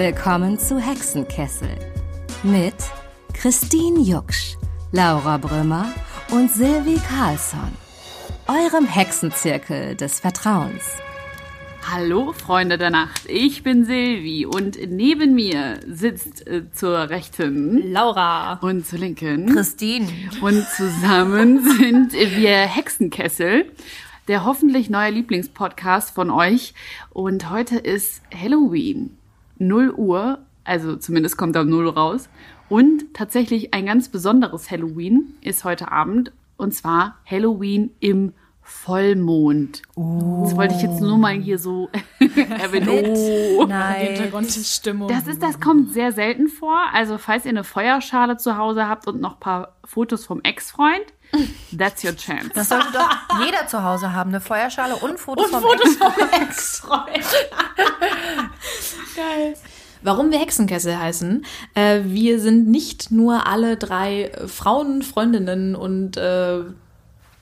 willkommen zu Hexenkessel mit Christine Jucksch, Laura Brümmer und Silvi Carlsson, eurem Hexenzirkel des Vertrauens. Hallo Freunde der Nacht, ich bin Silvi und neben mir sitzt äh, zur rechten Laura und zur linken Christine. Und zusammen sind wir Hexenkessel, der hoffentlich neue Lieblingspodcast von euch. Und heute ist Halloween, 0 Uhr, also zumindest kommt da 0 raus. Und tatsächlich ein ganz besonderes Halloween ist heute Abend und zwar Halloween im Vollmond. Oh. Das wollte ich jetzt nur mal hier so erwähnen. Oh. Nein. Hintergrundstimmung. Das ist, das kommt sehr selten vor. Also falls ihr eine Feuerschale zu Hause habt und noch ein paar Fotos vom Ex-Freund, that's your chance. Das sollte doch jeder zu Hause haben, eine Feuerschale und Fotos und vom Fotos vom Ex-Freund. Geil. Warum wir Hexenkessel heißen? Äh, wir sind nicht nur alle drei Frauen, Freundinnen und äh,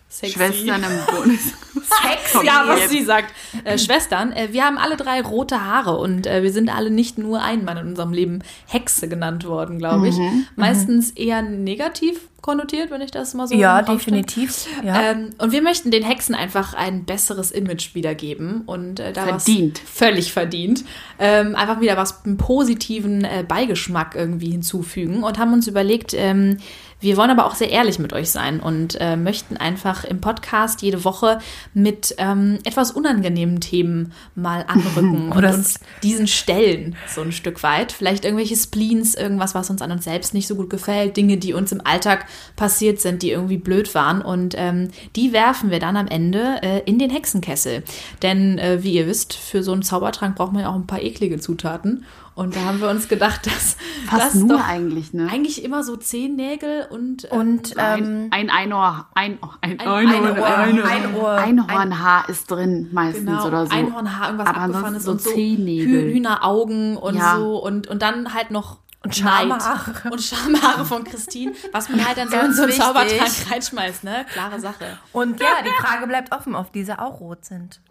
Sexy. Schwestern im Bundes. Sexy, ja, was sie sagt. Äh, Schwestern, äh, wir haben alle drei rote Haare und äh, wir sind alle nicht nur einmal in unserem Leben Hexe genannt worden, glaube ich. Mhm, mhm, Meistens eher negativ konnotiert, wenn ich das mal so Ja, definitiv. Ja. Ähm, und wir möchten den Hexen einfach ein besseres Image wiedergeben und äh, da verdient. völlig verdient. Ähm, einfach wieder was einen positiven äh, Beigeschmack irgendwie hinzufügen und haben uns überlegt, ähm, wir wollen aber auch sehr ehrlich mit euch sein und äh, möchten einfach im Podcast jede Woche mit ähm, etwas unangenehmen Themen mal anrücken und uns diesen stellen, so ein Stück weit. Vielleicht irgendwelche Spleens, irgendwas, was uns an uns selbst nicht so gut gefällt, Dinge, die uns im Alltag passiert sind, die irgendwie blöd waren. Und ähm, die werfen wir dann am Ende äh, in den Hexenkessel. Denn äh, wie ihr wisst, für so einen Zaubertrank braucht man ja auch ein paar eklige Zutaten. Und da haben wir uns gedacht, dass Fast das nur eigentlich, ne? Eigentlich immer so Zehennägel und ähm, und ähm, ein, ein Einhorn, ein, ein, ein, Einhorn, Einhorn, Einhorn, Einhornhaar ist drin meistens genau, oder so. Einhornhaar, irgendwas Aber abgefahrenes so und so Zehennägel. Hühneraugen und Ja. so und und dann halt noch Und Schamhaare. und Schamhaare von Christine, was man halt dann so in so einen. Zaubertrank reinschmeißt, ne? Klare Sache. Und ja, die Frage bleibt offen, ob diese auch rot sind.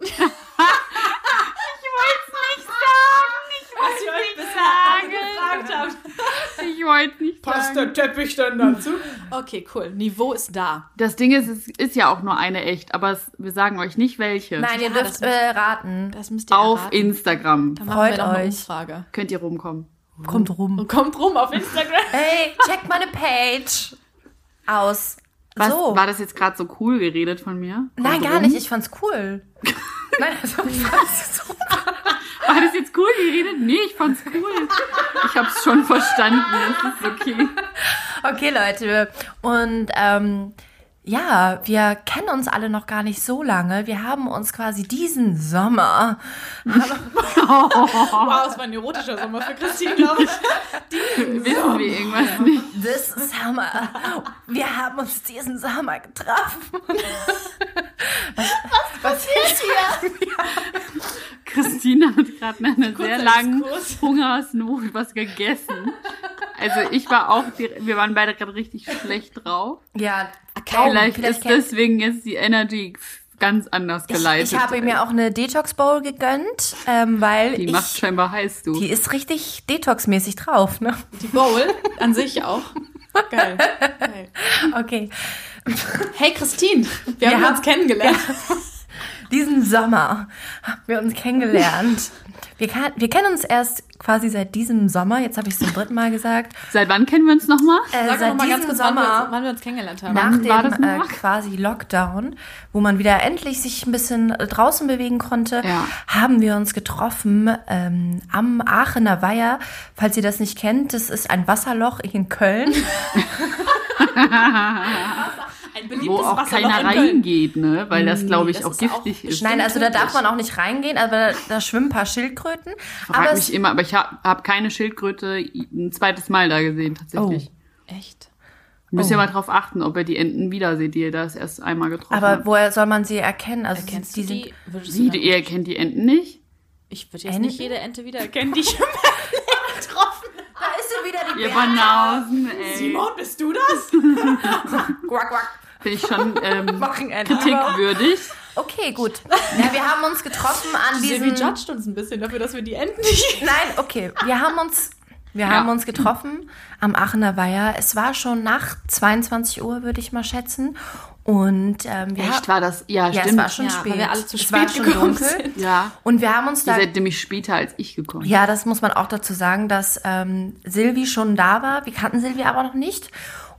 Was ihr euch bisher gefragt habt. Ich wollte nicht sagen. Teppich dann dazu? Okay, cool. Niveau ist da. Das Ding ist, es ist ja auch nur eine echt, aber es, wir sagen euch nicht welche. Nein, ihr Ja, dürft das äh, raten. Das müsst ihr Auf erraten. Instagram Dann machen Freut wir eine euch. Umfrage. könnt ihr rumkommen. Kommt rum. Kommt rum auf Instagram. Ey, check meine Page aus. Was, so. War das jetzt gerade so cool geredet von mir? Nein, Kommt gar rum? nicht. Ich fand's cool. Nein, also, ich fand's so. War das jetzt cool geredet? Nee, ich fand's cool. Ich hab's schon verstanden. Das ist okay. Okay, Leute. Und ähm, ja, wir kennen uns alle noch gar nicht so lange. Wir haben uns quasi diesen Sommer. Wow, es war ein erotischer Sommer für Christine, glaube ich. Wissen wir irgendwas nicht? This Summer. Wir haben uns diesen Sommer getroffen. Passiert hier? Christine hat gerade nach einer sehr langen. Hungersnot was gegessen. Also ich war auch, wir waren beide gerade richtig schlecht drauf. Ja, Vielleicht, vielleicht ist deswegen jetzt die Energy ganz anders ich, geleitet. ich habe mir auch eine Detox Bowl gegönnt, ähm, weil die ich, macht scheinbar heiß, du. die ist richtig Detox-mäßig drauf, ne? Die Bowl an sich auch. Geil. Geil. Okay. Hey Christine, wir, Wir haben haben- uns kennengelernt. Diesen Sommer haben wir uns kennengelernt. Wir, kan wir kennen uns erst quasi seit diesem Sommer. Jetzt habe ich es zum dritten Mal gesagt. Seit wann kennen wir uns nochmal? Äh, Sag seit noch mal ganz diesem kurz, wann wir, uns, Sommer. wann wir uns kennengelernt haben. nach dem äh, quasi Lockdown, wo man wieder endlich sich ein bisschen äh, draußen bewegen konnte, Ja. haben wir uns getroffen ähm, am Aachener Weiher. Falls ihr das nicht kennt, das ist ein Wasserloch in Köln. Ein beliebtes Wo auch Wasserloch keiner reingeht, ne? Weil das, glaube ich, das auch ist auch giftig ist. Nein, also da darf man auch nicht reingehen, aber da, da schwimmen ein paar Schildkröten. Frag aber mich immer, aber ich habe hab keine Schildkröte ein zweites Mal da gesehen, tatsächlich. Echt? Müsst ihr mal drauf achten, ob ihr die Enten wieder seht, die ihr das erst einmal getroffen aber habt. woher soll man sie erkennen? Also Kennst die sind die? Wie, du ihr erkennt die Enten nicht? Ich würde jetzt Enten? nicht jede Ente wiedererkennen, die ich meinem Leben getroffen habe. Da ist sie wieder die Ihr Banausen, ey. Simon, bist du das? Quack, quack. Finde ich schon ähm, kritikwürdig. Okay, gut. Ja, wir haben uns getroffen an Silvi diesem... judgt uns ein bisschen dafür, dass wir die Enten nicht... Nein, okay. Wir haben uns, wir Ja. haben uns getroffen am Aachener Weiher. Es war schon nach 22 Uhr, würde ich mal schätzen. Und ähm, wir Echt war das? Ja, ja, stimmt. es war schon Ja, weil spät. wir alle zu es spät war schon gekommen dunkel. sind. Ja. Und wir haben uns Ihr da seid nämlich später als ich gekommen. Ja, das muss man auch dazu sagen, dass ähm, Silvi schon da war. Wir kannten Silvi aber noch nicht.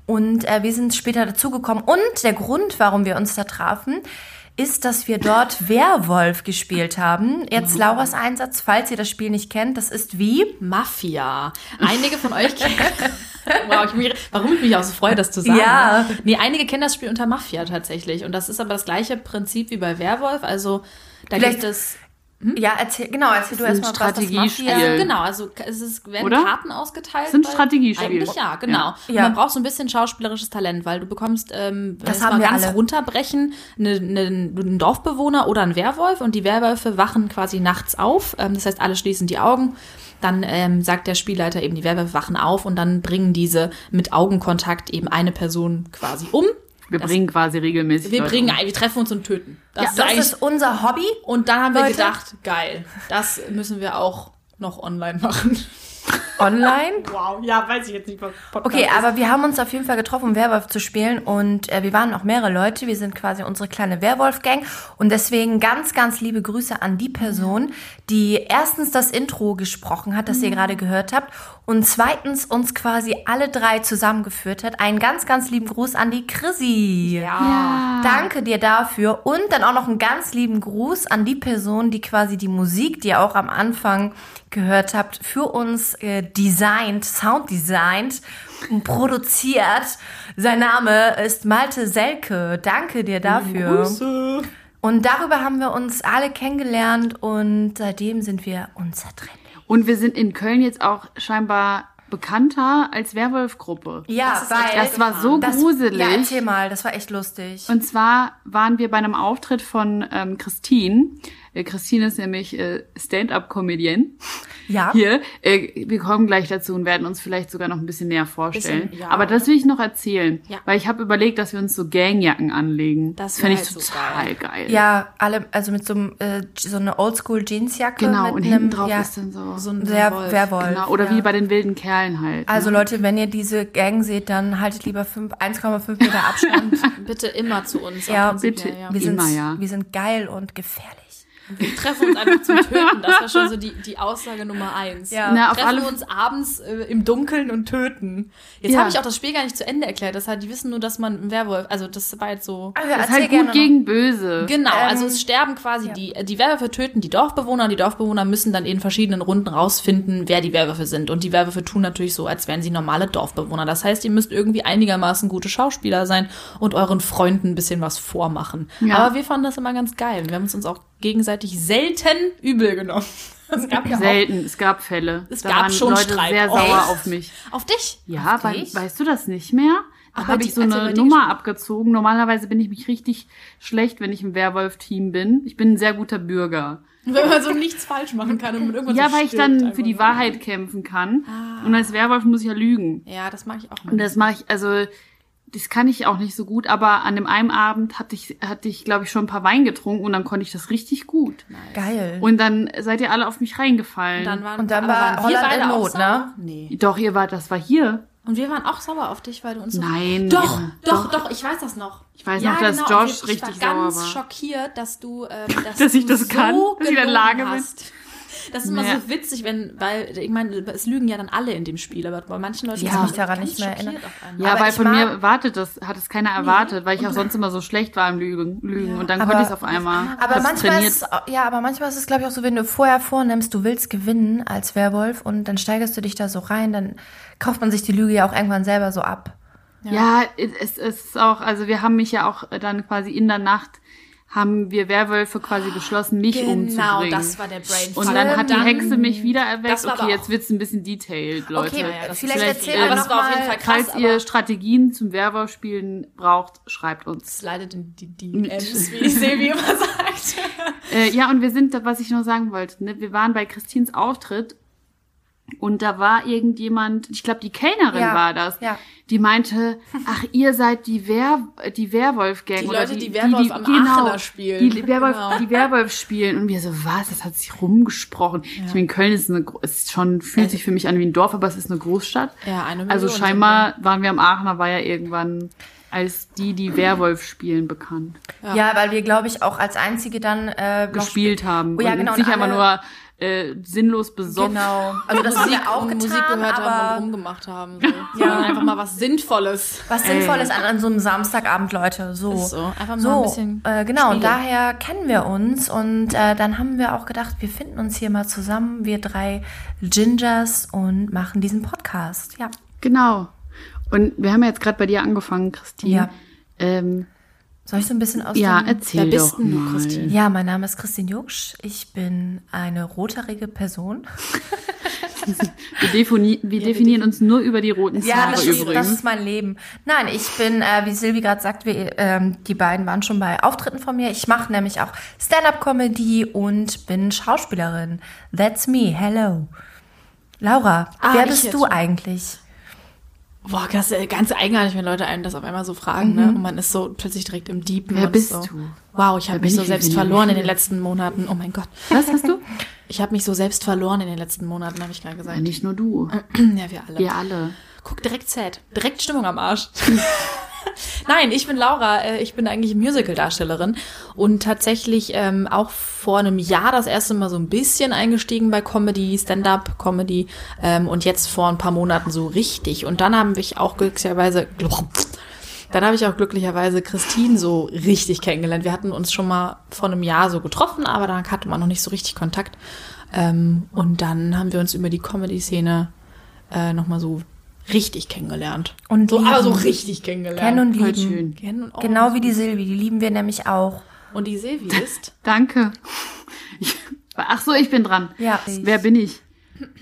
Und äh, wir sind später dazugekommen. Und der Grund, warum wir uns da trafen, ist, dass wir dort Werwolf gespielt haben. Jetzt Lauras Einsatz, falls ihr das Spiel nicht kennt, das ist wie? Mafia. Einige von euch kennen. wow, ich mich, warum ich mich auch so freue, das zu sagen. Ja. ne? Nee, einige kennen das Spiel unter Mafia tatsächlich. Und das ist aber das gleiche Prinzip wie bei Werwolf. Also da Vielleicht- gibt es. Ja, erzähl, genau, erzähl du ist ein erstmal, was das Strategiespiel. Äh, genau, also es ist, werden Oder? Karten ausgeteilt. Es ist ein bei- Strategiespiel. Eigentlich ja, genau. Und Ja. man braucht so ein bisschen schauspielerisches Talent, weil du bekommst, ähm, Das haben mal wir ganz alle. runterbrechen, eine, eine, einen Dorfbewohner oder einen Werwolf und die Werwölfe wachen quasi nachts auf. Ähm, das heißt, alle schließen die Augen. Dann ähm, sagt der Spielleiter eben, die Werwölfe wachen auf und dann bringen diese mit Augenkontakt eben eine Person quasi um. Wir bringen quasi regelmäßig. Wir Leute bringen, um. ein- wir treffen uns und töten. Das Ja, ist das ist unser Hobby. und dann haben wir Leute. gedacht, geil, das müssen wir auch noch online machen. Online. Wow, ja, weiß ich jetzt nicht, was Podcast Okay, aber wir haben uns auf jeden Fall getroffen, um Werwolf zu spielen und äh, wir waren auch mehrere Leute. Wir sind quasi unsere kleine Werwolf-Gang und deswegen ganz, ganz liebe Grüße an die Person, die erstens das Intro gesprochen hat, das ihr gerade gehört habt und zweitens uns quasi alle drei zusammengeführt hat. Einen ganz, ganz lieben Gruß an die Chrissy. Ja. Danke dir dafür und dann auch noch einen ganz lieben Gruß an die Person, die quasi die Musik, die ihr auch am Anfang gehört habt, für uns äh, designt, sound designt und produziert. Sein Name ist Malte Selke. Danke dir dafür. Und darüber haben wir uns alle kennengelernt und seitdem sind wir unzertrennlich. Und wir sind in Köln jetzt auch scheinbar bekannter als Werwolf-Gruppe. Ja, Das weil Das war so das, gruselig. Ja, erzähl mal, das war echt lustig. Und zwar waren wir bei einem Auftritt von ähm, Christine. Äh, Christine ist nämlich äh, Stand-up-Comedian. Ja. Hier, äh, wir kommen gleich dazu und werden uns vielleicht sogar noch ein bisschen näher vorstellen. Bisschen, ja. Aber das will ich noch erzählen, Ja. weil ich habe überlegt, dass wir uns so Gangjacken anlegen. Das fände wär ich halt so total geil. Ja, alle, also mit so, einem, äh, so eine Oldschool-Jeansjacke. Genau, mit und einem, hinten drauf ja, ist dann so. so ein Wer, Wolf. Werwolf. genau, oder ja. wie bei den wilden Kerlen halt. Also ne? Leute, wenn ihr diese Gang seht, dann haltet lieber fünf- 1,5 Meter Abstand. Bitte immer zu uns. Ja, bitte. Ja. wir, sind, Immer, ja. wir sind geil und gefährlich. Wir treffen uns einfach zum Töten. Das war schon so die, die Aussage Nummer eins. Ja. Wir Na, treffen alle- uns abends äh, im Dunkeln und töten. Jetzt Ja. habe ich auch das Spiel gar nicht zu Ende erklärt. Das heißt, die wissen nur, dass man ein Werwolf, also das war jetzt so. Also, das ist halt gerne gut noch. gegen böse. Genau, Ähm, also es sterben quasi die, die Werwölfe töten die Dorfbewohner und die Dorfbewohner müssen dann in verschiedenen Runden rausfinden, wer die Werwölfe sind. Und die Werwölfe tun natürlich so, als wären sie normale Dorfbewohner. Das heißt, ihr müsst irgendwie einigermaßen gute Schauspieler sein und euren Freunden ein bisschen was vormachen. Ja. Aber wir fanden das immer ganz geil. Wir haben es uns auch gegenseitig selten übel genommen. Es gab ja auch Selten, es gab Fälle. Es da gab waren schon Leute Streit. sehr Oh. sauer auf mich. auf dich. Ja, auf weil, weißt du das nicht mehr? Da habe ich so eine dir Nummer abgezogen. Normalerweise bin ich mich richtig schlecht, wenn ich im Werwolf-Team bin. Ich bin ein sehr guter Bürger. Wenn man so nichts falsch machen kann und mit irgendwas Ja, so weil ich dann für die. Wahrheit kämpfen kann. Und als Werwolf muss ich ja lügen. Ja, das mag ich auch. Und das mache ich, also das kann ich auch nicht so gut, aber an dem einen Abend hatte ich, hatte ich, glaube ich, schon ein paar Wein getrunken und dann konnte ich das richtig gut. Geil. Und dann seid ihr alle auf mich reingefallen. Und dann waren, Und dann war waren wir Holland beide in Not, sauer? ne? Nee. Doch, ihr wart, das war hier. Und wir waren auch sauer auf dich, weil du uns so Nein. Doch, Ja. doch, doch, ich weiß das noch. Ich weiß noch, dass und Josh richtig ich war ganz sauer war. schockiert, dass du, ähm, dass, Dass ich das kann, dass ich in der Lage bin. hast. Das ist immer Ja. so witzig, wenn, weil, ich meine, es lügen ja dann alle in dem Spiel, aber bei manchen Leuten Ich ist mich daran nicht mehr erinnern. Ja, Aber weil von mag- mir wartet das, hat es keiner erwartet, weil ich auch sonst immer so schlecht war im Lügen. Lügen. Und dann Aber- konnte ich es auf einmal. Aber manchmal trainiert. ist, ja, aber manchmal ist es, glaube ich, auch so, wenn du vorher vornimmst, du willst gewinnen als Werwolf und dann steigerst du dich da so rein, dann kauft man sich die Lüge ja auch irgendwann selber so ab. Ja, es, es ist auch, also wir haben mich ja auch dann quasi in der Nacht haben wir Werwölfe quasi beschlossen, mich Genau, umzubringen. das war der Brain. und dann hat die Hexe mich wieder erweckt. Okay, jetzt wird's ein bisschen detailed, Leute. Okay, ja, das vielleicht ist vielleicht, erzähl äh, aber noch das war auf jeden Fall krass, Falls ihr Strategien zum Werwolf-Spielen braucht, schreibt uns. leidet in die DMs, wie Silvi immer sagt. Äh, ja, und wir sind, was ich noch sagen wollte, ne, wir waren bei Christins Auftritt Und da war irgendjemand, ich glaube, die Kellnerin Ja, war das, ja. die meinte, ach, ihr seid die, Wer die Werwolf-Gang. Die oder Leute, die Werwolf am Aachener spielen. Die Werwolf, Genau. die Werwolf spielen. Und wir so, was? Das hat sich rumgesprochen. Ich meine, Köln ist eine, ist schon, fühlt sich für mich an wie ein Dorf, aber es ist eine Großstadt. Ja, eine Million Also scheinbar waren wir am Aachener, war ja irgendwann als die, die Werwolf spielen, bekannt. Ja, weil wir, glaube ich, auch als einzige dann äh, Gespielt haben. Oh, ja, und genau, nicht und einfach nur äh, sinnlos besoffen. Genau. Also das haben wir auch getan, Musik gehört haben und rumgemacht haben. So. ja. Einfach mal was Sinnvolles. was Sinnvolles an, an so einem Samstagabend, Leute. So. Ist so. Einfach mal so, ein bisschen äh, genau, und daher kennen wir uns und äh, dann haben wir auch gedacht, wir finden uns hier mal zusammen, wir drei Gingers und machen diesen Podcast. Ja. Genau. Und wir haben ja jetzt gerade bei dir angefangen, Christine. Ja. Ähm, Soll ich so ein bisschen aus ja, dem... erzähl Wer bist doch denn du, mal. Christine? Ja, mein Name ist Christine Jucksch. Ich bin eine rothaarige Person. Wir, defini wir definieren uns nur über die roten Ja, Haare das ist, übrigens. das ist mein Leben. Nein, ich bin, äh, wie Silvi gerade sagt, wir, ähm, die beiden waren schon bei Auftritten von mir. Ich mache nämlich auch Stand-up-Comedy und bin Schauspielerin. That's me. Hello. Laura, Ah, wer bist du schon. eigentlich? Boah, das ist ganz eigenartig, wenn Leute einen das auf einmal so fragen, ne? Und man ist so plötzlich direkt im Deepen. Wer und bist so. du? Wow, ich habe mich so selbst verloren in den letzten Monaten. Oh mein Gott. Was hast du? Ich habe mich so selbst verloren in den letzten Monaten, habe ich gerade gesagt. Ja, nicht nur du. Ja, wir alle. Wir alle. Guck, direkt sad. Direkt Stimmung am Arsch. Nein, ich bin Laura. äh, Ich bin eigentlich Musical-Darstellerin und tatsächlich ähm, auch vor einem Jahr das erste Mal so ein bisschen eingestiegen bei Comedy, Stand-up-Comedy ähm, und jetzt vor ein paar Monaten so richtig. Und dann haben wir auch glücklicherweise, dann habe ich auch glücklicherweise Christine so richtig kennengelernt. Wir hatten uns schon mal vor einem Jahr so getroffen, aber da hatte man noch nicht so richtig Kontakt. Ähm, und dann haben wir uns über die Comedy-Szene äh, nochmal so richtig kennengelernt. Und so, aber so richtig kennengelernt. Kennen und lieben. schön. Kennen und, oh, Genau wie die Silvi, die lieben wir nämlich auch. Und die Silvi ist. Danke. Ach so, ich bin dran. Ja. Wer bin ich?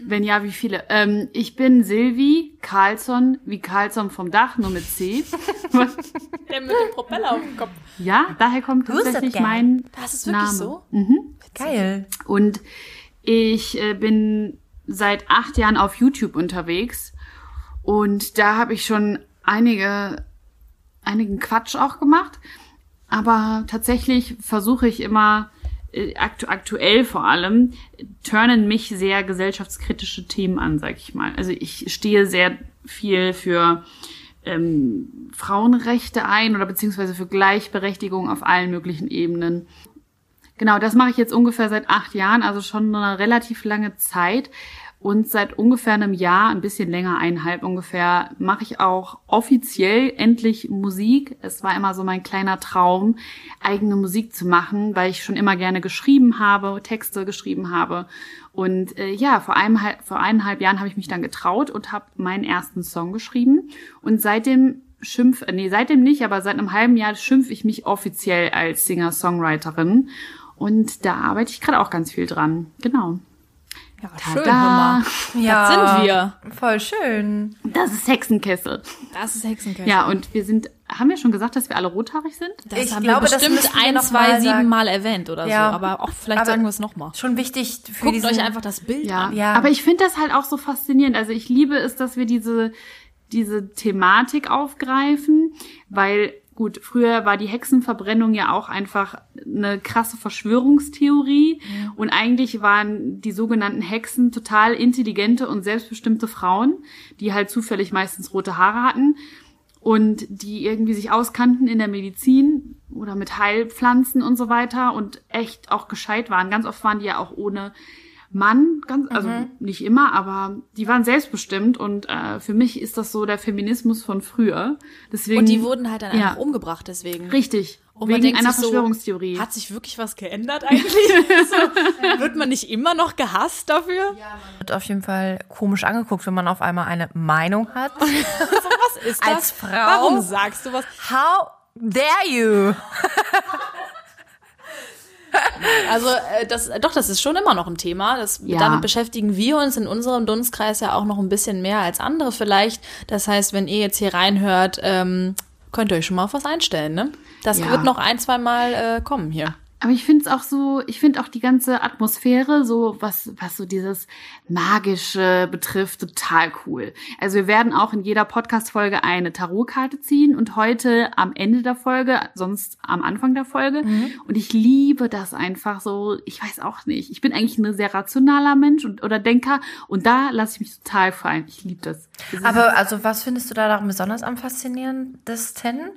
Wenn ja, wie viele? Ähm, ich bin Silvi Carlsson, wie Carlsson vom Dach, nur mit C. Der mit dem Propeller auf dem Kopf. ja, daher kommt Wusste tatsächlich mein Das ist wirklich Name. so? Geil. Und ich äh, bin seit acht Jahren auf YouTube unterwegs. Und da habe ich schon einige, einigen Quatsch auch gemacht. Aber tatsächlich versuche ich immer, äh, aktu aktuell vor allem, turnen mich sehr gesellschaftskritische Themen an, sag ich mal. Also ich stehe sehr viel für ähm, Frauenrechte ein oder beziehungsweise für Gleichberechtigung auf allen möglichen Ebenen. Genau, das mache ich jetzt ungefähr seit acht Jahren, also schon eine relativ lange Zeit. Und seit ungefähr einem Jahr, ein bisschen länger, eineinhalb ungefähr, mache ich auch offiziell endlich Musik. Es war immer so mein kleiner Traum, eigene Musik zu machen, weil ich schon immer gerne geschrieben habe, Texte geschrieben habe. Und äh, ja, vor, einem, vor eineinhalb Jahren habe ich mich dann getraut und habe meinen ersten Song geschrieben. Und seitdem schimpf, nee, seitdem nicht, aber seit einem halben Jahr schimpf ich mich offiziell als Singer-Songwriterin. Und da arbeite ich gerade auch ganz viel dran. Genau. Ja, Tada. schön, mal. Ja. Das sind wir. Voll schön. Das ist Hexenkessel. Das ist Hexenkessel. Ja, und wir sind, haben wir schon gesagt, dass wir alle rothaarig sind? das Ich haben glaube, wir das bestimmt wir ein, noch zwei, mal sieben sagen. Mal erwähnt oder Ja. so. Aber auch vielleicht Aber sagen wir es nochmal. Schon wichtig für Guckt diesen, euch einfach das Bild Ja. an. Ja. Aber ich finde das halt auch so faszinierend. Also ich liebe es, dass wir diese, diese Thematik aufgreifen, weil gut, früher war die Hexenverbrennung ja auch einfach eine krasse Verschwörungstheorie und eigentlich waren die sogenannten Hexen total intelligente und selbstbestimmte Frauen, die halt zufällig meistens rote Haare hatten und die irgendwie sich auskannten in der Medizin oder mit Heilpflanzen und so weiter und echt auch gescheit waren. Ganz oft waren die ja auch ohne Mann, ganz, also nicht immer, aber die waren selbstbestimmt und äh, für mich ist das so der Feminismus von früher. Deswegen Und die wurden halt dann Ja. einfach umgebracht deswegen. richtig Und wegen denkt einer sich so, Verschwörungstheorie. Hat sich wirklich was geändert eigentlich? so, wird man nicht immer noch gehasst dafür? wird auf jeden Fall komisch angeguckt, wenn man auf einmal eine Meinung hat. Was ist das? Als Frau? Warum sagst du was? How dare you? Also äh, das, doch, das ist schon immer noch ein Thema. Das, Ja. Damit beschäftigen wir uns in unserem Dunstkreis ja auch noch ein bisschen mehr als andere vielleicht. Das heißt, wenn ihr jetzt hier reinhört, ähm, könnt ihr euch schon mal auf was einstellen. Ne? Das Ja. wird noch ein, zwei Mal äh, kommen hier. Aber ich finde es auch so, ich finde auch die ganze Atmosphäre, so was, was so dieses Magische betrifft, total cool. Also wir werden auch in jeder Podcast-Folge eine Tarotkarte ziehen und heute am Ende der Folge, sonst am Anfang der Folge. Mhm. Und ich liebe das einfach so, ich weiß auch nicht. Ich bin eigentlich ein sehr rationaler Mensch und, oder Denker und da lasse ich mich total fallen. Ich liebe das. das Aber also, was findest du da daran besonders am faszinierendsten?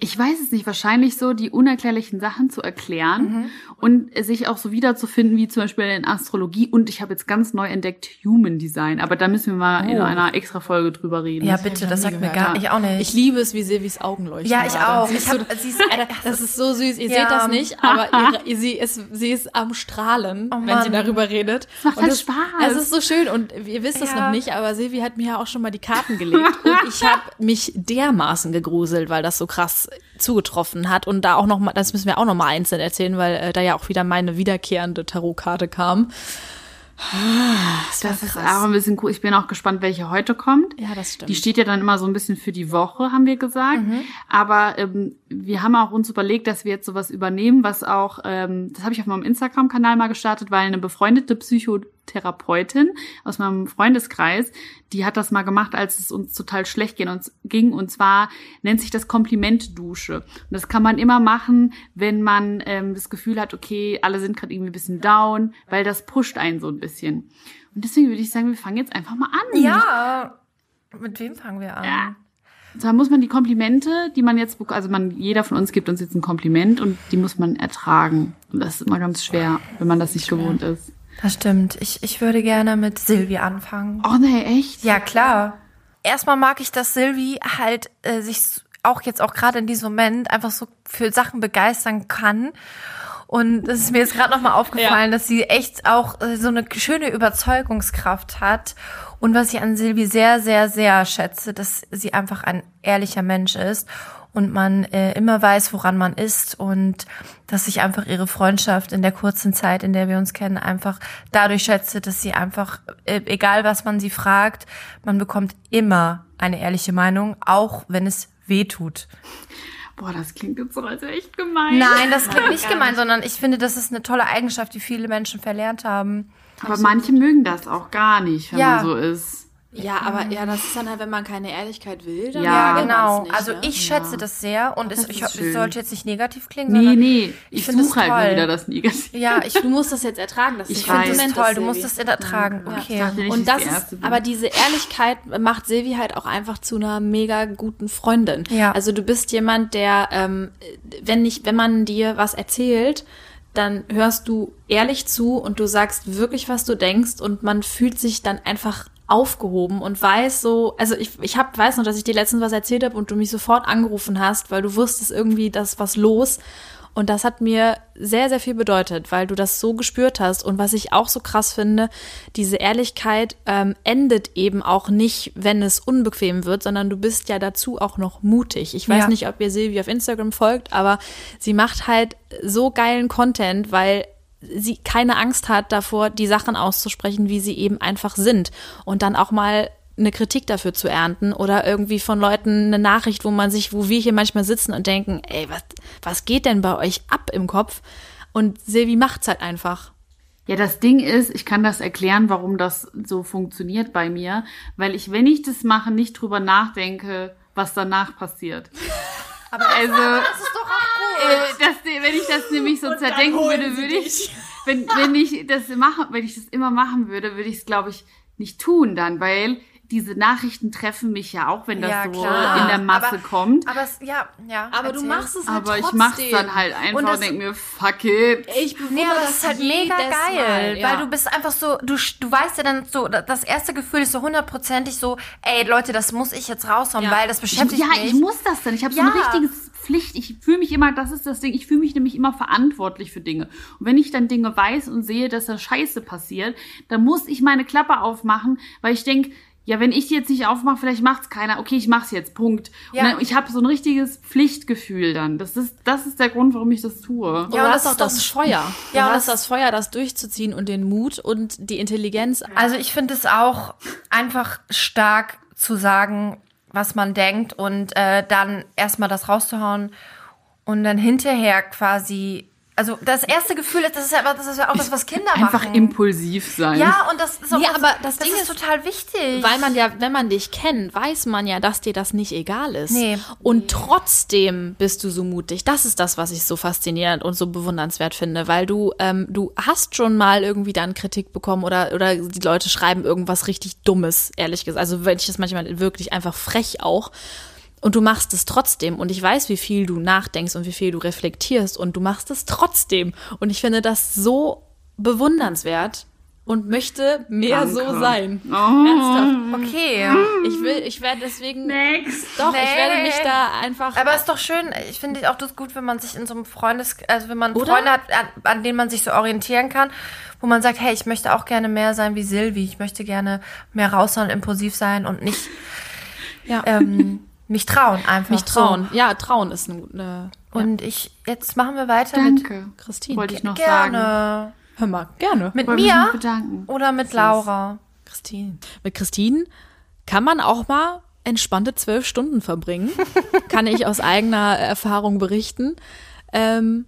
Ich weiß es nicht, wahrscheinlich so die unerklärlichen Sachen zu erklären und sich auch so wiederzufinden, wie zum Beispiel in Astrologie. Und ich habe jetzt ganz neu entdeckt Human Design, aber da müssen wir mal in einer extra Folge drüber reden. Ja, bitte, das sagt mir gar ich auch nicht. Ich liebe es, wie Silvis Augen leuchten. ja, ich gerade. auch. Ich du, hab, sie ist, das ist so süß. Ihr Ja. seht das nicht, aber ihre, sie, ist, sie ist am Strahlen, Oh wenn sie darüber redet. macht Und halt das, Spaß. Es ist so schön und ihr wisst es Ja. noch nicht, aber Silvi hat mir ja auch schon mal die Karten gelegt und ich habe mich dermaßen gegruselt, weil das so krass zugetroffen hat und da auch noch mal, das müssen wir auch noch mal einzeln erzählen, weil äh, da ja auch wieder meine wiederkehrende Tarotkarte kam. das ist auch ein bisschen cool. Ich bin auch gespannt, welche heute kommt. Ja, das stimmt. Die steht ja dann immer so ein bisschen für die Woche, haben wir gesagt. Aber ähm, wir haben auch uns überlegt, dass wir jetzt sowas übernehmen, was auch, ähm, das habe ich auf meinem Instagram-Kanal mal gestartet, weil eine befreundete Psychotherapeutin aus meinem Freundeskreis, die hat das mal gemacht, als es uns total schlecht ging. Und, und zwar nennt sich das Komplimentdusche. Und das kann man immer machen, wenn man ähm, das Gefühl hat, okay, alle sind gerade irgendwie ein bisschen down, weil das pusht einen so ein bisschen. Und deswegen würde ich sagen, wir fangen jetzt einfach mal an. ja. Mit wem fangen wir an? Ja. Da muss man die Komplimente, die man jetzt, also man, jeder von uns gibt uns jetzt ein Kompliment und die muss man ertragen. Und das ist immer ganz schwer, wenn man das nicht gewohnt ist. Das stimmt. Ich, ich würde gerne mit Silvi anfangen. Oh nee, echt? Ja, klar. Erstmal mag ich, dass Silvi halt äh, sich auch jetzt auch gerade in diesem Moment einfach so für Sachen begeistern kann. Und es ist mir jetzt gerade nochmal aufgefallen, dass sie echt auch äh, so eine schöne Überzeugungskraft hat. Und was ich an Silvi sehr, sehr, sehr schätze, dass sie einfach ein ehrlicher Mensch ist und man äh, immer weiß, woran man ist und dass ich einfach ihre Freundschaft in der kurzen Zeit, in der wir uns kennen, einfach dadurch schätze, dass sie einfach, äh, egal was man sie fragt, man bekommt immer eine ehrliche Meinung, auch wenn es weh tut. Boah, das klingt jetzt so als echt gemein. Nein, das klingt nicht gemein, sondern ich finde, das ist eine tolle Eigenschaft, die viele Menschen verlernt haben. Aber manche mögen das auch gar nicht, wenn Ja. man so ist. Ja, aber ja, das ist dann halt, wenn man keine Ehrlichkeit will, dann Ja, man's Genau, nicht, also ne? ich schätze das sehr und es, Das ich, es sollte jetzt nicht negativ klingen, Nee, sondern nee, ich, finde es suche halt nur toll. wieder das Negative. ja, ich Du musst das jetzt ertragen, das Ich finde es Kompliment, toll, du das musst das ertragen. Ich Okay. dachte nicht, Und das ich die ist, aber diese Ehrlichkeit macht Silvi halt auch einfach zu einer mega guten Freundin. Ja. Also du bist jemand, der, ähm, wenn nicht, wenn man dir was erzählt, dann hörst du ehrlich zu und du sagst wirklich, was du denkst und man fühlt sich dann einfach aufgehoben und weiß so, also ich, ich hab, weiß noch, dass ich dir letztens was erzählt habe und du mich sofort angerufen hast, weil du wusstest irgendwie, da ist was los. Und das hat mir sehr, sehr viel bedeutet, weil du das so gespürt hast. Und was ich auch so krass finde, diese Ehrlichkeit ähm, endet eben auch nicht, wenn es unbequem wird, sondern du bist ja dazu auch noch mutig. Ich weiß Ja. nicht, ob ihr Silvi auf Instagram folgt, aber sie macht halt so geilen Content, weil sie keine Angst hat davor, die Sachen auszusprechen, wie sie eben einfach sind. Und dann auch mal eine Kritik dafür zu ernten oder irgendwie von Leuten eine Nachricht, wo man sich, wo wir hier manchmal sitzen und denken, ey, was, was geht denn bei euch ab im Kopf? Und Silvi macht's halt einfach. Ja, das Ding ist, ich kann das erklären, warum das so funktioniert bei mir, weil ich, wenn ich das mache, nicht drüber nachdenke, was danach passiert. Aber Also, das ist doch auch gut. äh, das, wenn ich das nämlich so zerdenken würde, würde ich, wenn, wenn ich das mache, wenn ich das immer machen würde, würde ich es, glaube ich, nicht tun dann, weil diese Nachrichten treffen mich ja auch, wenn das Ja, so klar. in der Masse aber, kommt. Aber es, ja, ja. Aber du erzähl. machst es halt Aber ich trotzdem. mach's dann halt einfach Und und, denk mir, fuck it. Ich bewundere Nee, aber das ist halt mega geil, Mal, ja. weil du bist einfach so, du, du weißt ja dann so, das erste Gefühl ist so hundertprozentig so, ey Leute, das muss ich jetzt raushauen, Ja. weil das beschäftigt ja, mich. ich muss das dann. Ich habe so Ja. ein richtiges Pflicht. Ich fühle mich immer, das ist das Ding, ich fühle mich nämlich immer verantwortlich für Dinge. Und wenn ich dann Dinge weiß und sehe, dass da Scheiße passiert, dann muss ich meine Klappe aufmachen, weil ich denk ja, wenn ich die jetzt nicht aufmache, vielleicht macht's keiner. Okay, ich mach's jetzt. Punkt. Ja. Und dann, ich habe so ein richtiges Pflichtgefühl dann. Das ist, das ist der Grund, warum ich das tue. Ja, und das auch ist das doch- Feuer. Ja, das- das Feuer, das durchzuziehen und den Mut und die Intelligenz. Also ich finde es auch einfach stark zu sagen, was man denkt und äh, dann erstmal das rauszuhauen und dann hinterher quasi, also das erste Gefühl ist, das ist ja, das ist ja auch das, was Kinder Einfach machen. impulsiv sein. Ja, und das ist auch Nee, was, aber das das Ding ist ist, total wichtig. Weil man ja, wenn man dich kennt, weiß man ja, dass dir das nicht egal ist. Nee. Und trotzdem bist du so mutig. Das ist das, was ich so faszinierend und so bewundernswert finde, weil du, ähm, du hast schon mal irgendwie dann Kritik bekommen oder, oder die Leute schreiben irgendwas richtig Dummes, ehrlich gesagt. Also wenn ich das manchmal wirklich einfach frech auch. Und du machst es trotzdem. Und ich weiß, wie viel du nachdenkst und wie viel du reflektierst. Und du machst es trotzdem. Und ich finde das so bewundernswert und möchte mehr Danke. so sein. Oh. Ernsthaft. okay. Ich will, ich werde deswegen. Next. Doch, Nee. ich werde mich da einfach. Aber ist doch schön. Ich finde auch das gut, wenn man sich in so einem Freundes, also wenn man Oder? Freunde hat, an, an denen man sich so orientieren kann, wo man sagt, hey, ich möchte auch gerne mehr sein wie Silvi. Ich möchte gerne mehr raushauen, impulsiv sein und nicht ja, ähm, mich trauen einfach. mich trauen. Ja, trauen ist eine. eine So. Und ich, jetzt machen wir weiter mit, Danke. Christine. Wollte ich noch sagen. gerne. Hör mal, gerne. Mit Wollte mir bedanken. oder mit Laura? Christine. Mit Christine kann man auch mal entspannte zwölf Stunden verbringen. kann ich aus eigener Erfahrung berichten. Ähm,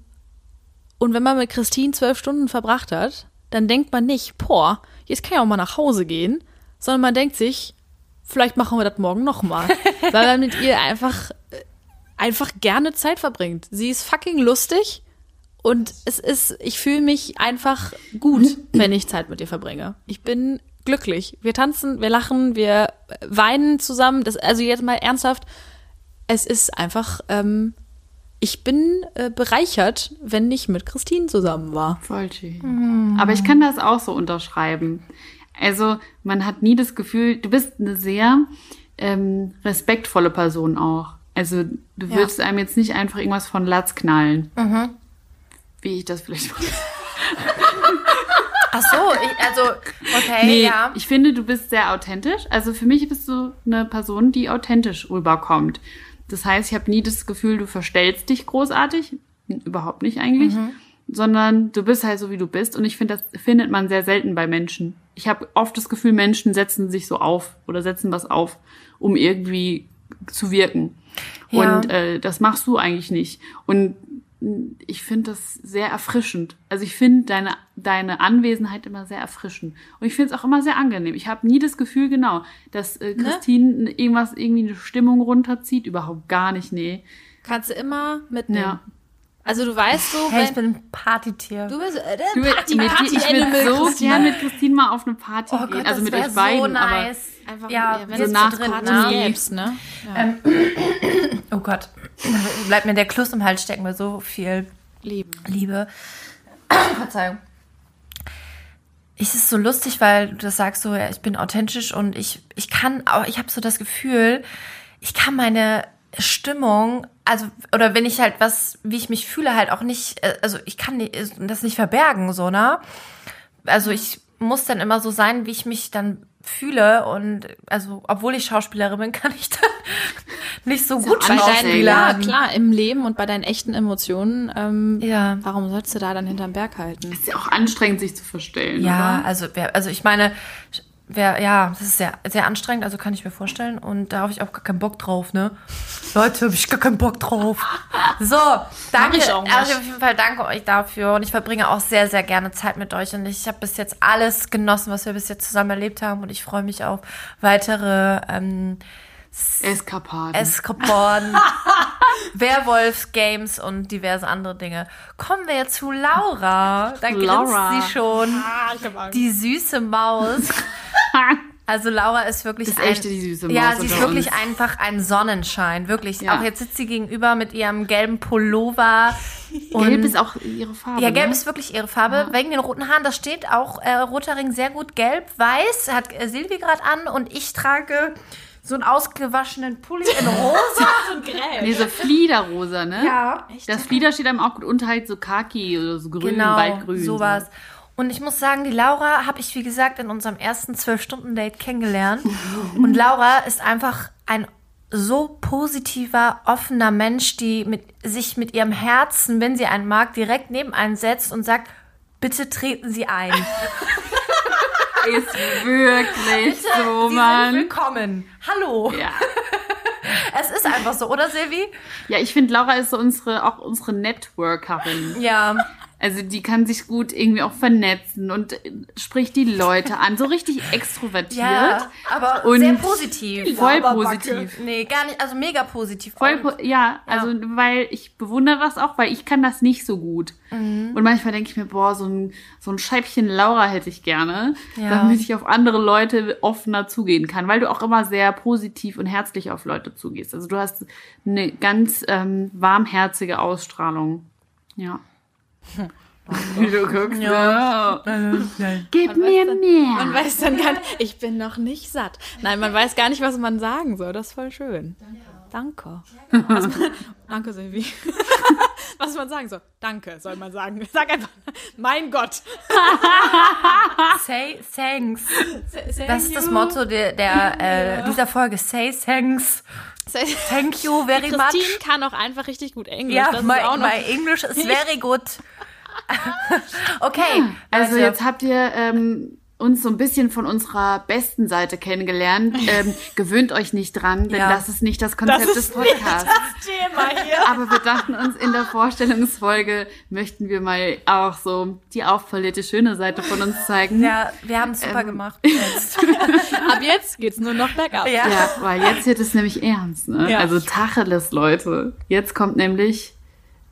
und wenn man mit Christine zwölf Stunden verbracht hat, dann denkt man nicht, boah, jetzt kann ich auch mal nach Hause gehen, sondern man denkt sich, vielleicht machen wir das morgen nochmal. weil man mit ihr einfach, äh, einfach gerne Zeit verbringt. Sie ist fucking lustig und es ist, ich fühle mich einfach gut, wenn ich Zeit mit ihr verbringe. Ich bin glücklich. Wir tanzen, wir lachen, wir weinen zusammen. Das, also jetzt mal ernsthaft, es ist einfach, ähm, ich bin äh, bereichert, wenn ich mit Christine zusammen war. Voll schön. Aber ich kann das auch so unterschreiben. Also man hat nie das Gefühl, du bist eine sehr ähm, respektvolle Person auch. Also du Ja. würdest einem jetzt nicht einfach irgendwas von Latz knallen. Wie ich das vielleicht Ach so, ich, also, okay, Nee, ja. ich finde, du bist sehr authentisch. Also für mich bist du eine Person, die authentisch rüberkommt. Das heißt, ich habe nie das Gefühl, du verstellst dich großartig. Überhaupt nicht eigentlich. Mhm. Sondern du bist halt so, wie du bist. Und ich finde, das findet man sehr selten bei Menschen. Ich habe oft das Gefühl, Menschen setzen sich so auf oder setzen was auf, um irgendwie zu wirken. Ja. Und äh, das machst du eigentlich nicht. Und ich finde das sehr erfrischend. Also ich finde deine, deine Anwesenheit immer sehr erfrischend. Und ich finde es auch immer sehr angenehm. Ich habe nie das Gefühl, genau, dass äh, Christine irgendwas, irgendwie eine Stimmung runterzieht. Überhaupt gar nicht, nee. Kannst du immer mitnehmen. Ja. Also du weißt so, Hey, ich wenn bin ein Partytier. du bist äh, Du, Party, mit, Party ich würde so Christine. gern mit Christine mal auf eine Party oh gehen. Gott, also das mit euch beiden. so Aber nice. Einfach, ja, wenn wir es so nach dritt Party gäb's, ne? Ja. Oh Gott, bleibt mir der Kloß im Hals stecken bei so viel Lieben. Liebe. Verzeihung. Es ist so lustig, weil du das sagst so, ja, ich bin authentisch und ich, ich kann auch, ich habe so das Gefühl, ich kann meine Stimmung, also, oder wenn ich halt was, wie ich mich fühle, halt auch nicht, äh, also ich kann nicht- das nicht verbergen, so, ne? Also ich muss dann immer so sein, wie ich mich dann fühle und also obwohl ich Schauspielerin bin, kann ich dann nicht so gut Schauspielern. ja, klar, im Leben und bei deinen echten Emotionen, ähm, Ja. warum sollst du da dann hinterm Berg halten? ist ja auch anstrengend, sich zu verstellen. Ja, oder? also wer, also ich meine, wer, ja, das ist sehr, sehr anstrengend, also kann ich mir vorstellen. Und da habe ich auch gar keinen Bock drauf, ne? Leute, habe ich gar keinen Bock drauf. So, danke. ich auch nicht. Also auf jeden Fall danke euch dafür. Und ich verbringe auch sehr, sehr gerne Zeit mit euch. Und ich habe bis jetzt alles genossen, was wir bis jetzt zusammen erlebt haben. Und ich freue mich auf weitere ähm, Eskapaden. Eskapaden, Werwolf-Games und diverse andere Dinge. Kommen wir zu Laura. Da Laura. grinst sie schon. Die süße Maus. Also Laura ist wirklich Das ist ein, echte, die süße Maus Ja, sie ist wirklich uns. einfach ein Sonnenschein, wirklich. Ja. Auch jetzt sitzt sie gegenüber mit ihrem gelben Pullover. Gelb ist auch ihre Farbe. Ja, gelb ne? ist wirklich ihre Farbe. Wegen den roten Haaren, da steht auch äh, roter Ring sehr gut gelb, weiß, hat äh, Silvi gerade an und ich trage so einen ausgewaschenen Pulli in rosa. Nee, so Fliederrosa, ne? ja, Das Flieder steht einem auch gut unter halt so Kaki oder so grün, genau, waldgrün. sowas. Und ich muss sagen, die Laura habe ich, wie gesagt, in unserem ersten Zwölf-Stunden-Date kennengelernt. Und Laura ist einfach ein so positiver, offener Mensch, die mit, sich mit ihrem Herzen, wenn sie einen mag, direkt neben einen setzt und sagt, bitte treten Sie ein. Ist wirklich so, Sie sind willkommen. Hallo. Ja. Es ist einfach so, oder Silvi? Ja, ich finde, Laura ist so unsere, auch unsere Networkerin. Ja. Also die kann sich gut irgendwie auch vernetzen und äh, spricht die Leute an. So richtig extrovertiert. Ja, aber Und sehr positiv. Voll positiv. Nee, gar nicht, also mega positiv. Voll, po- ja, also weil ich bewundere das auch, weil ich kann das nicht so gut. Mhm. Und manchmal denke ich mir, boah, so ein, so ein Scheibchen Laura hätte ich gerne, Ja. damit ich auf andere Leute offener zugehen kann, weil du auch immer sehr positiv und herzlich auf Leute zugehst. Also du hast eine ganz ähm, warmherzige Ausstrahlung. Ja. Wie du guckst. Ja. Gib mir Man mehr. weiß dann gar nicht, ich bin noch nicht satt. Nein, man weiß gar nicht, was man sagen soll. Das ist voll schön. Danke. Was man, danke, Silvi. Was man sagen soll. Danke, soll man sagen. Sag einfach, mein Gott. Say thanks. Das ist das Motto der, der äh, dieser Folge. Say thanks. Thank you very much. Christine kann auch einfach richtig gut Englisch. Ja, das my, ist auch noch. my English is very good. okay, Also Leute. jetzt habt ihr ähm, uns so ein bisschen von unserer besten Seite kennengelernt. Ähm, gewöhnt euch nicht dran, denn Ja. das ist nicht das Konzept Das des Podcasts. Thema hier. Aber wir dachten uns, in der Vorstellungsfolge möchten wir mal auch so die aufpolierte, schöne Seite von uns zeigen. ja, wir haben es super gemacht. Jetzt. Ab jetzt geht's nur noch bergab. Ja. Ja, weil jetzt wird es nämlich ernst. Ne? Ja. Also Tacheles, Leute. Jetzt kommt nämlich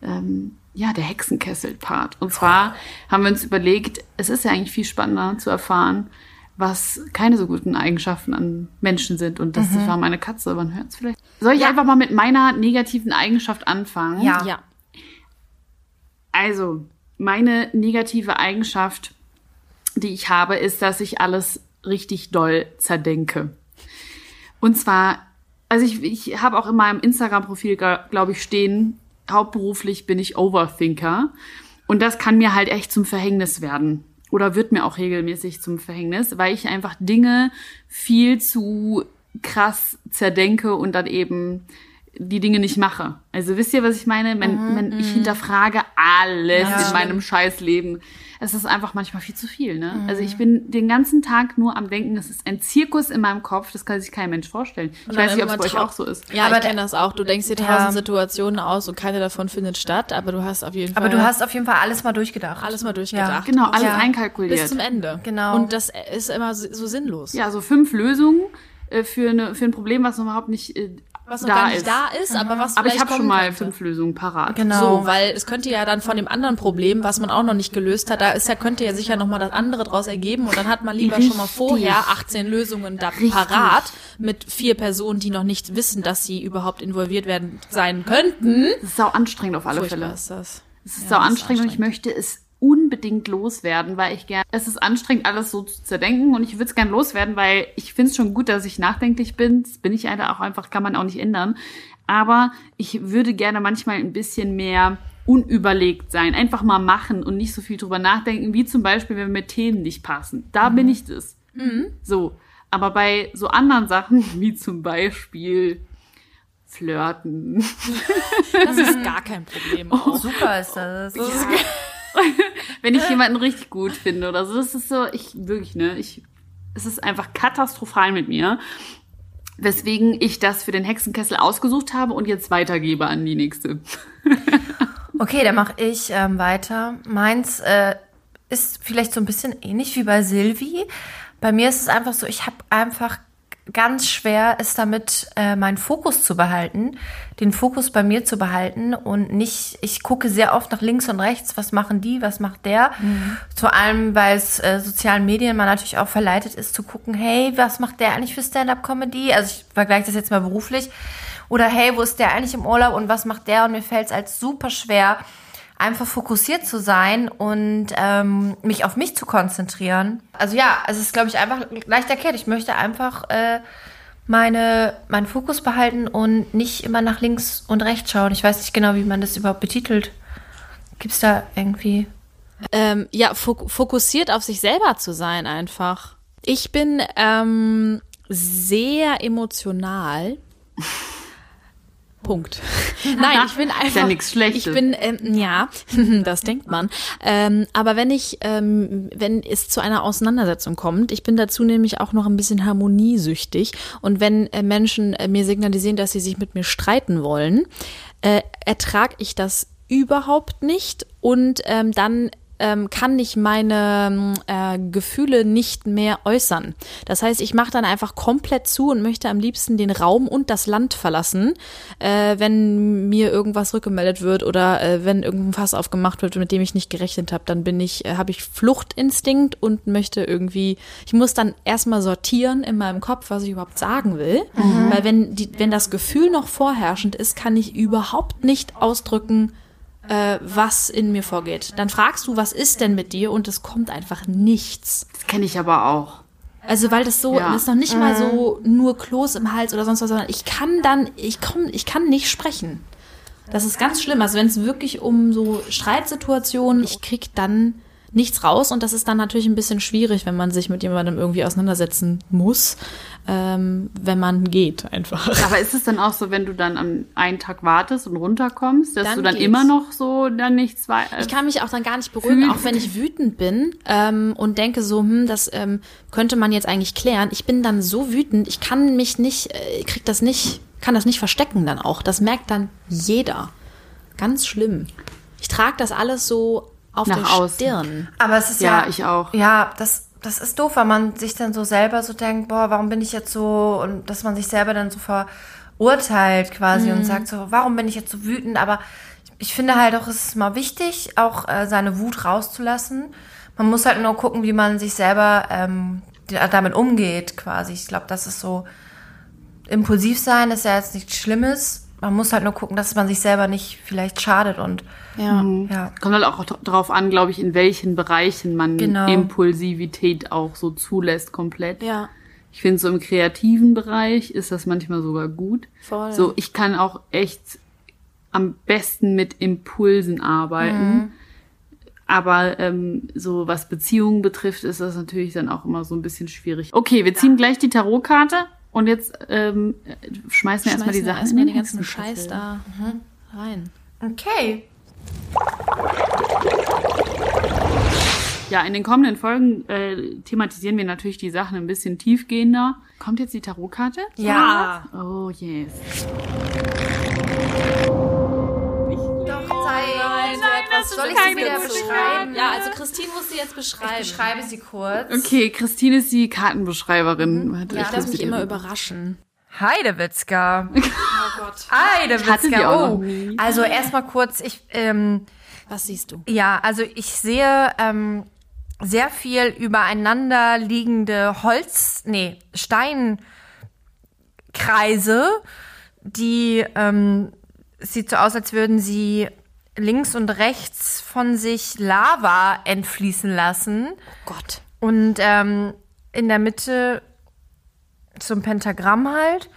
ähm, ja der Hexenkessel-Part. Und zwar haben wir uns überlegt, es ist ja eigentlich viel spannender zu erfahren, was keine so guten Eigenschaften an Menschen sind. Und das war meine Katze, man hört es vielleicht. Soll ich einfach mal mit meiner negativen Eigenschaft anfangen? Ja. Ja. Also, meine negative Eigenschaft, die ich habe, ist, dass ich alles richtig doll zerdenke. Und zwar, also ich, ich habe auch in meinem Instagram-Profil, glaube ich, stehen, hauptberuflich bin ich Overthinker. Und das kann mir halt echt zum Verhängnis werden. Oder wird mir auch regelmäßig zum Verhängnis, weil ich einfach Dinge viel zu krass zerdenke und dann eben die Dinge nicht mache. Also wisst ihr, was ich meine? Wenn, wenn ich hinterfrage alles in meinem Scheißleben. Es ist einfach manchmal viel zu viel, ne? Also ich bin den ganzen Tag nur am Denken, es ist ein Zirkus in meinem Kopf, das kann sich kein Mensch vorstellen. Ich weiß nicht, ob es bei euch auch so ist. Ja, Aber ich kenne das auch. Du denkst dir tausend Ja. Situationen aus und keine davon findet statt, aber du hast auf jeden Fall Aber du hast auf jeden Fall alles mal durchgedacht. alles mal durchgedacht. Genau, alles Ja. einkalkuliert. Bis zum Ende. Genau. Und das ist immer so so sinnlos. Ja, so fünf Lösungen äh, für, eine, für ein Problem, was überhaupt nicht äh, Was noch da gar nicht ist. da ist, aber was Aber ich vielleicht habe schon mal könnte. fünf Lösungen parat. Genau. So, weil es könnte ja dann von dem anderen Problem, was man auch noch nicht gelöst hat, da ist ja, könnte ja sicher noch mal das andere draus ergeben und dann hat man lieber schon mal Richtig. vorher 18 Lösungen da Richtig. parat mit vier Personen, die noch nicht wissen, dass sie überhaupt involviert werden sein könnten. Das ist sau anstrengend auf alle Furchtbar Fälle. ist das. Es ist Ja, sau ist anstrengend und ich möchte es unbedingt loswerden, weil ich gern, es ist anstrengend, alles so zu zerdenken und ich würde es gern loswerden, weil ich finde es schon gut, dass ich nachdenklich bin. Das bin ich einfach auch einfach, kann man auch nicht ändern. Aber ich würde gerne manchmal ein bisschen mehr unüberlegt sein, einfach mal machen und nicht so viel drüber nachdenken, wie zum Beispiel, wenn mir Themen nicht passen. Da bin ich das. So. Aber bei so anderen Sachen, wie zum Beispiel Flirten, Das ist gar kein Problem. Auch. Super ist das. wenn ich jemanden richtig gut finde oder so. Das ist so, ich wirklich, ne, ich, es ist einfach katastrophal mit mir. Weswegen ich das für den Hexenkessel ausgesucht habe und jetzt weitergebe an die nächste. Okay, dann mache ich ähm, weiter. Meins äh, ist vielleicht so ein bisschen ähnlich wie bei Silvi. Bei mir ist es einfach so, ich habe einfach ganz schwer, es damit äh, meinen Fokus zu behalten, den Fokus bei mir zu behalten und nicht, ich gucke sehr oft nach links und rechts, was machen die, was macht der. Vor allem, weil es äh, sozialen Medien man natürlich auch verleitet ist zu gucken, hey, was macht der eigentlich für Stand-up-Comedy? Also ich vergleiche das jetzt mal beruflich. Oder hey, wo ist der eigentlich im Urlaub und was macht der? Und mir fällt es als super schwer, einfach fokussiert zu sein und ähm, mich auf mich zu konzentrieren. Also ja, es ist, glaube ich, einfach leicht erklärt. Ich möchte einfach äh, meine, meinen Fokus behalten und nicht immer nach links und rechts schauen. Ich weiß nicht genau, wie man das überhaupt betitelt. Gibt es da irgendwie... Ähm, ja, fok fokussiert auf sich selber zu sein einfach. Ich bin ähm, sehr emotional Punkt. Nein, ich bin einfach. ja nichts Schlechtes. Ich bin, ähm, ja, das denkt man. Ähm, aber wenn ich, ähm, wenn es zu einer Auseinandersetzung kommt, ich bin dazu nämlich auch noch ein bisschen harmoniesüchtig. Und wenn äh, Menschen äh, mir signalisieren, dass sie sich mit mir streiten wollen, äh, ertrage ich das überhaupt nicht. Und ähm, dann ähm, kann ich meine äh, Gefühle nicht mehr äußern. Das heißt, ich mache dann einfach komplett zu und möchte am liebsten den Raum und das Land verlassen, äh, wenn mir irgendwas rückgemeldet wird oder äh, wenn irgendein Fass aufgemacht wird, mit dem ich nicht gerechnet habe. Dann bin ich, äh, habe ich Fluchtinstinkt und möchte irgendwie, ich muss dann erstmal sortieren in meinem Kopf, was ich überhaupt sagen will. Weil wenn die, wenn das Gefühl noch vorherrschend ist, kann ich überhaupt nicht ausdrücken, äh, was in mir vorgeht. Dann fragst du, was ist denn mit dir? Und es kommt einfach nichts. das kenne ich aber auch. Also weil das so, Ja. das ist noch nicht mal so nur Kloß im Hals oder sonst was, sondern ich kann dann, ich komm, ich kann nicht sprechen. Das ist ganz schlimm. Also wenn es wirklich um so Streitsituationen, ich krieg dann nichts raus und das ist dann natürlich ein bisschen schwierig, wenn man sich mit jemandem irgendwie auseinandersetzen muss, ähm, wenn man geht einfach. Aber ist es dann auch so, wenn du dann am einen Tag wartest und runterkommst, dass Dann du dann geht's. immer noch so dann nichts weiter. Ich kann mich auch dann gar nicht beruhigen, auch wenn ich wütend bin ähm, und denke so, hm, das ähm, könnte man jetzt eigentlich klären. Ich bin dann so wütend, ich kann mich nicht, äh, krieg das nicht, kann das nicht verstecken dann auch. Das merkt dann jeder. Ganz schlimm. Ich trage das alles so auf Nach der außen. Stirn. Aber es ist Ja, ja. ich auch. Ja, das, das ist doof, weil man sich dann so selber so denkt, boah, warum bin ich jetzt so, und dass man sich selber dann so verurteilt quasi und sagt so, warum bin ich jetzt so wütend? Aber ich finde halt auch, es ist mal wichtig, auch äh, seine Wut rauszulassen. Man muss halt nur gucken, wie man sich selber ähm, damit umgeht, quasi. Ich glaube, das ist so, impulsiv sein ist ja jetzt nichts Schlimmes. Man muss halt nur gucken, dass man sich selber nicht vielleicht schadet und Ja. ja. Kommt halt auch darauf an, glaube ich, in welchen Bereichen man Genau. Impulsivität auch so zulässt komplett. Ja. Ich finde, so im kreativen Bereich ist das manchmal sogar gut. Voll. So, ich kann auch echt am besten mit Impulsen arbeiten. Aber ähm, so was Beziehungen betrifft, ist das natürlich dann auch immer so ein bisschen schwierig. Okay, wir ziehen gleich die Tarotkarte und jetzt ähm, schmeißen wir erstmal die Sachen erstmal in den ganzen. Scheiß da rein. Okay. Ja, in den kommenden Folgen äh, thematisieren wir natürlich die Sachen ein bisschen tiefgehender. Kommt jetzt die Tarotkarte? Ja. Oh yes. Doch, sei, das soll ich sie wieder beschreiben? Ja, also Christine muss sie jetzt beschreiben. Ich beschreibe sie kurz. Okay, Christine ist die Kartenbeschreiberin. Warte, Ich ich darf muss mich immer überraschen. Heidewitzka. Oh Gott. Heidewitzka. Oh. Also erstmal kurz, ich, ähm, Was siehst du? ja, also ich sehe ähm, sehr viel übereinander liegende Holz, nee, Steinkreise, die, ähm, es sieht so aus, als würden sie links und rechts von sich Lava entfließen lassen. Gott. Und ähm, in der Mitte ein Pentagramm halt.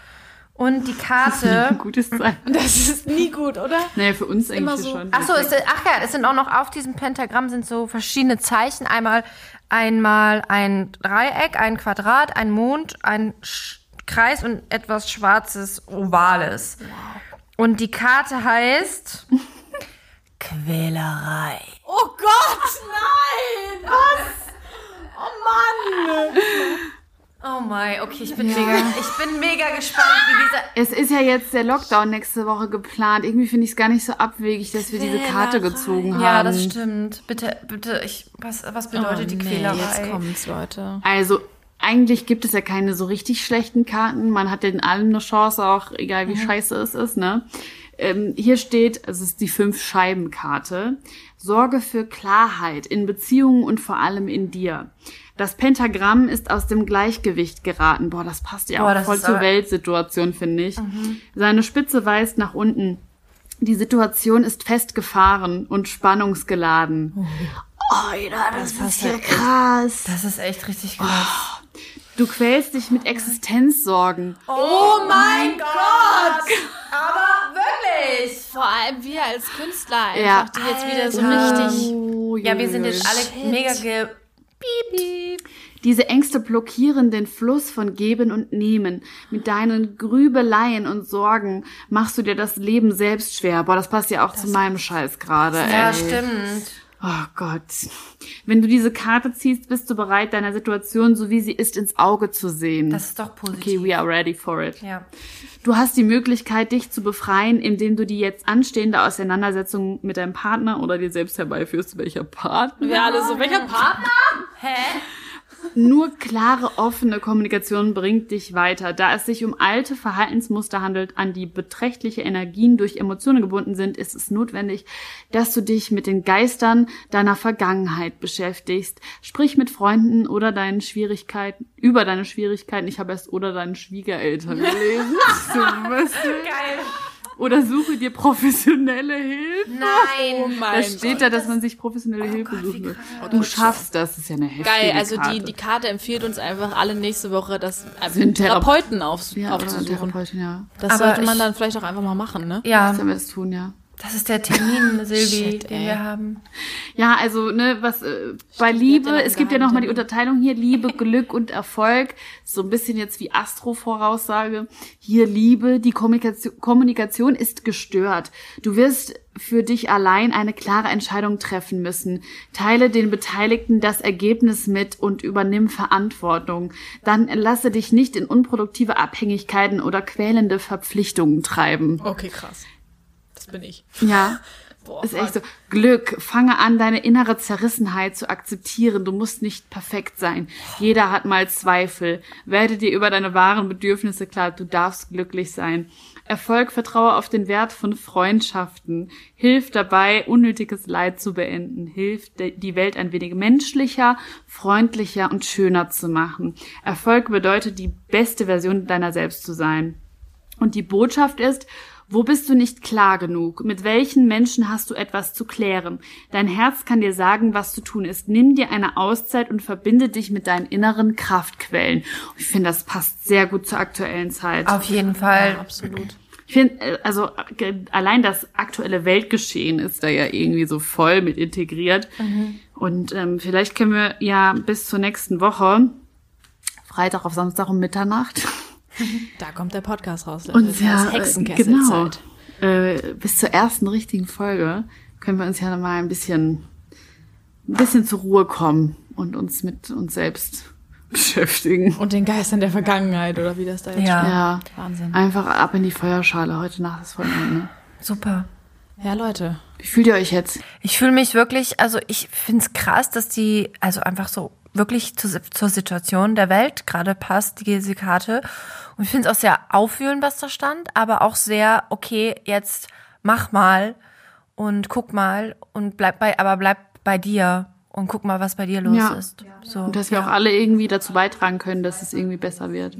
Und die Karte. Ein gutes Zeichen. Das ist nie gut, oder? Naja, für uns immer eigentlich so- schon. Ach so, es, sind- ach ja, es sind auch noch auf diesem Pentagramm sind so verschiedene Zeichen. Einmal, einmal ein Dreieck, ein Quadrat, ein Mond, ein Sch Kreis und etwas Schwarzes, Ovales. Und die Karte heißt Quälerei. Oh Gott, nein! Was? Oh Mann! Oh mein, okay, ich bin mega, ich bin mega gespannt, wie dieser. Es ist ja jetzt der Lockdown nächste Woche geplant. Irgendwie finde ich es gar nicht so abwegig, dass wir diese Karte gezogen haben. Ja, das stimmt. Bitte, bitte, ich, was, was bedeutet die Quälerei? Jetzt kommt's, Leute. Also, eigentlich gibt es ja keine so richtig schlechten Karten. Man hat in allem eine Chance, auch egal wie scheiße es ist, ne? Ähm, hier steht, es ist die Fünf-Scheiben-Karte. Sorge für Klarheit in Beziehungen und vor allem in dir. Das Pentagramm ist aus dem Gleichgewicht geraten. Boah, das passt ja Boah, auch das voll zur aber- Weltsituation, finde ich. Seine Spitze weist nach unten. Die Situation ist festgefahren und spannungsgeladen. Oh, Alter, das, ist ja krass. Das ist echt richtig krass. Du quälst dich mit Existenzsorgen. Oh mein Gott! Aber wirklich! Vor allem wir als Künstler einfach, Ja. die jetzt wieder so Alter. richtig. Oh, Ja, wir sind jetzt alle mega ge... Piep, piep. Diese Ängste blockieren den Fluss von Geben und Nehmen. Mit deinen Grübeleien und Sorgen machst du dir das Leben selbst schwer. Boah, das passt ja auch zu meinem Scheiß gerade. Ja, ey. stimmt. Oh Gott. Wenn du diese Karte ziehst, bist du bereit, deiner Situation, so wie sie ist, ins Auge zu sehen. Das ist doch positiv. okay, we are ready for it. Ja. Du hast die Möglichkeit, dich zu befreien, indem du die jetzt anstehende Auseinandersetzung mit deinem Partner oder dir selbst herbeiführst, welcher Partner. Ja, alle so, welcher Partner? Nur klare, offene Kommunikation bringt dich weiter. Da es sich um alte Verhaltensmuster handelt, an die beträchtliche Energien durch Emotionen gebunden sind, ist es notwendig, dass du dich mit den Geistern deiner Vergangenheit beschäftigst. Sprich mit Freunden oder deinen Schwierigkeiten, über deine Schwierigkeiten. Ich habe erst oder deinen Schwiegereltern gelesen. So, was? Geil. Oder suche dir professionelle Hilfe. Nein. Da steht da, dass man sich professionelle Hilfe Gott, suchen will. Du schaffst das, das ist ja eine heftige Geil, also Karte. die, die Karte empfiehlt uns einfach alle nächste Woche, das äh, Sind Thera- Therapeuten auf, ja, aufzusuchen. Therapeutin, ja. Das Aber sollte man ich- dann vielleicht auch einfach mal machen, ne? Ja, Sollen wir das tun, ja. Das ist der Termin, Silvi, Shit, den ey. wir haben. Ja, also, ne, was, äh, bei Liebe, es gibt ja nochmal die. Unterteilung hier, Liebe, Glück und Erfolg. So ein bisschen jetzt wie Astro-Voraussage. Hier Liebe, die Kommunikation, Kommunikation ist gestört. Du wirst für dich allein eine klare Entscheidung treffen müssen. Teile den Beteiligten das Ergebnis mit und übernimm Verantwortung. Dann lasse dich nicht in unproduktive Abhängigkeiten oder quälende Verpflichtungen treiben. Okay, krass. Bin ich. Ja. Boah, ist echt so. Glück, fange an, deine innere Zerrissenheit zu akzeptieren. Du musst nicht perfekt sein. Jeder hat mal Zweifel. Werde dir über deine wahren Bedürfnisse klar. Du darfst glücklich sein. Erfolg, vertraue auf den Wert von Freundschaften. Hilf dabei, unnötiges Leid zu beenden. Hilf, die Welt ein wenig menschlicher, freundlicher und schöner zu machen. Erfolg bedeutet, die beste Version deiner selbst zu sein. Und die Botschaft ist, wo bist du nicht klar genug? Mit welchen Menschen hast du etwas zu klären? Dein Herz kann dir sagen, was zu tun ist. Nimm dir eine Auszeit und verbinde dich mit deinen inneren Kraftquellen. Ich finde, das passt sehr gut zur aktuellen Zeit. Auf jeden Fall. Absolut. Ich finde, äh, also äh, allein das aktuelle Weltgeschehen ist da ja irgendwie so voll mit integriert. Und ähm, vielleicht können wir ja bis zur nächsten Woche, Freitag auf Samstag um Mitternacht, Da kommt der Podcast raus. Leute. Und Das ja, äh, genau. Äh, bis zur ersten richtigen Folge können wir uns ja mal ein bisschen, ein bisschen zur Ruhe kommen und uns mit uns selbst beschäftigen. Und den Geistern der Vergangenheit, oder wie das da jetzt Ja. steht. Ja, Wahnsinn. einfach ab in die Feuerschale. Heute Nacht ist Vollmond, ne? Super. Ja, Leute. Wie fühlt ihr euch jetzt? Ich fühle mich wirklich, also ich finde es krass, dass die, also einfach so wirklich zu, zur Situation der Welt gerade passt, diese Karte. Und ich finde es auch sehr aufwühlend, was da stand, aber auch sehr, okay, jetzt mach mal und guck mal und bleib bei, aber bleib bei dir und guck mal, was bei dir los Ja. ist. So, Und dass wir auch alle irgendwie dazu beitragen können, dass es irgendwie besser wird.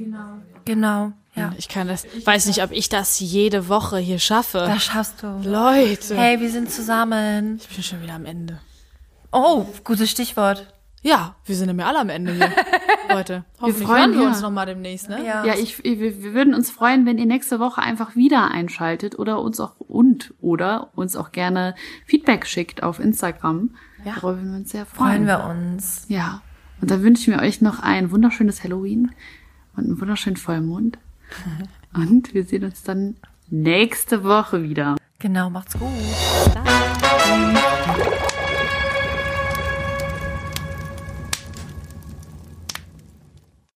genau, ja. Ich kann das, weiß nicht, ob ich das jede Woche hier schaffe. Das schaffst du. Leute. Hey, wir sind zusammen. Ich bin schon wieder am Ende. Oh, gutes Stichwort. Ja, wir sind nämlich alle am Ende hier. Leute, hoffentlich freuen- hören wir ja. uns nochmal demnächst, ne? Ja. Ja, ich, ich, wir wir würden uns freuen, wenn ihr nächste Woche einfach wieder einschaltet oder uns auch und oder uns auch gerne Feedback schickt auf Instagram. Ja. Darüber würden wir uns sehr freuen. Freuen wir uns. Ja. Und dann wünschen wir euch noch ein wunderschönes Halloween und einen wunderschönen Vollmond. Und wir sehen uns dann nächste Woche wieder. Genau, macht's gut. Bis dann.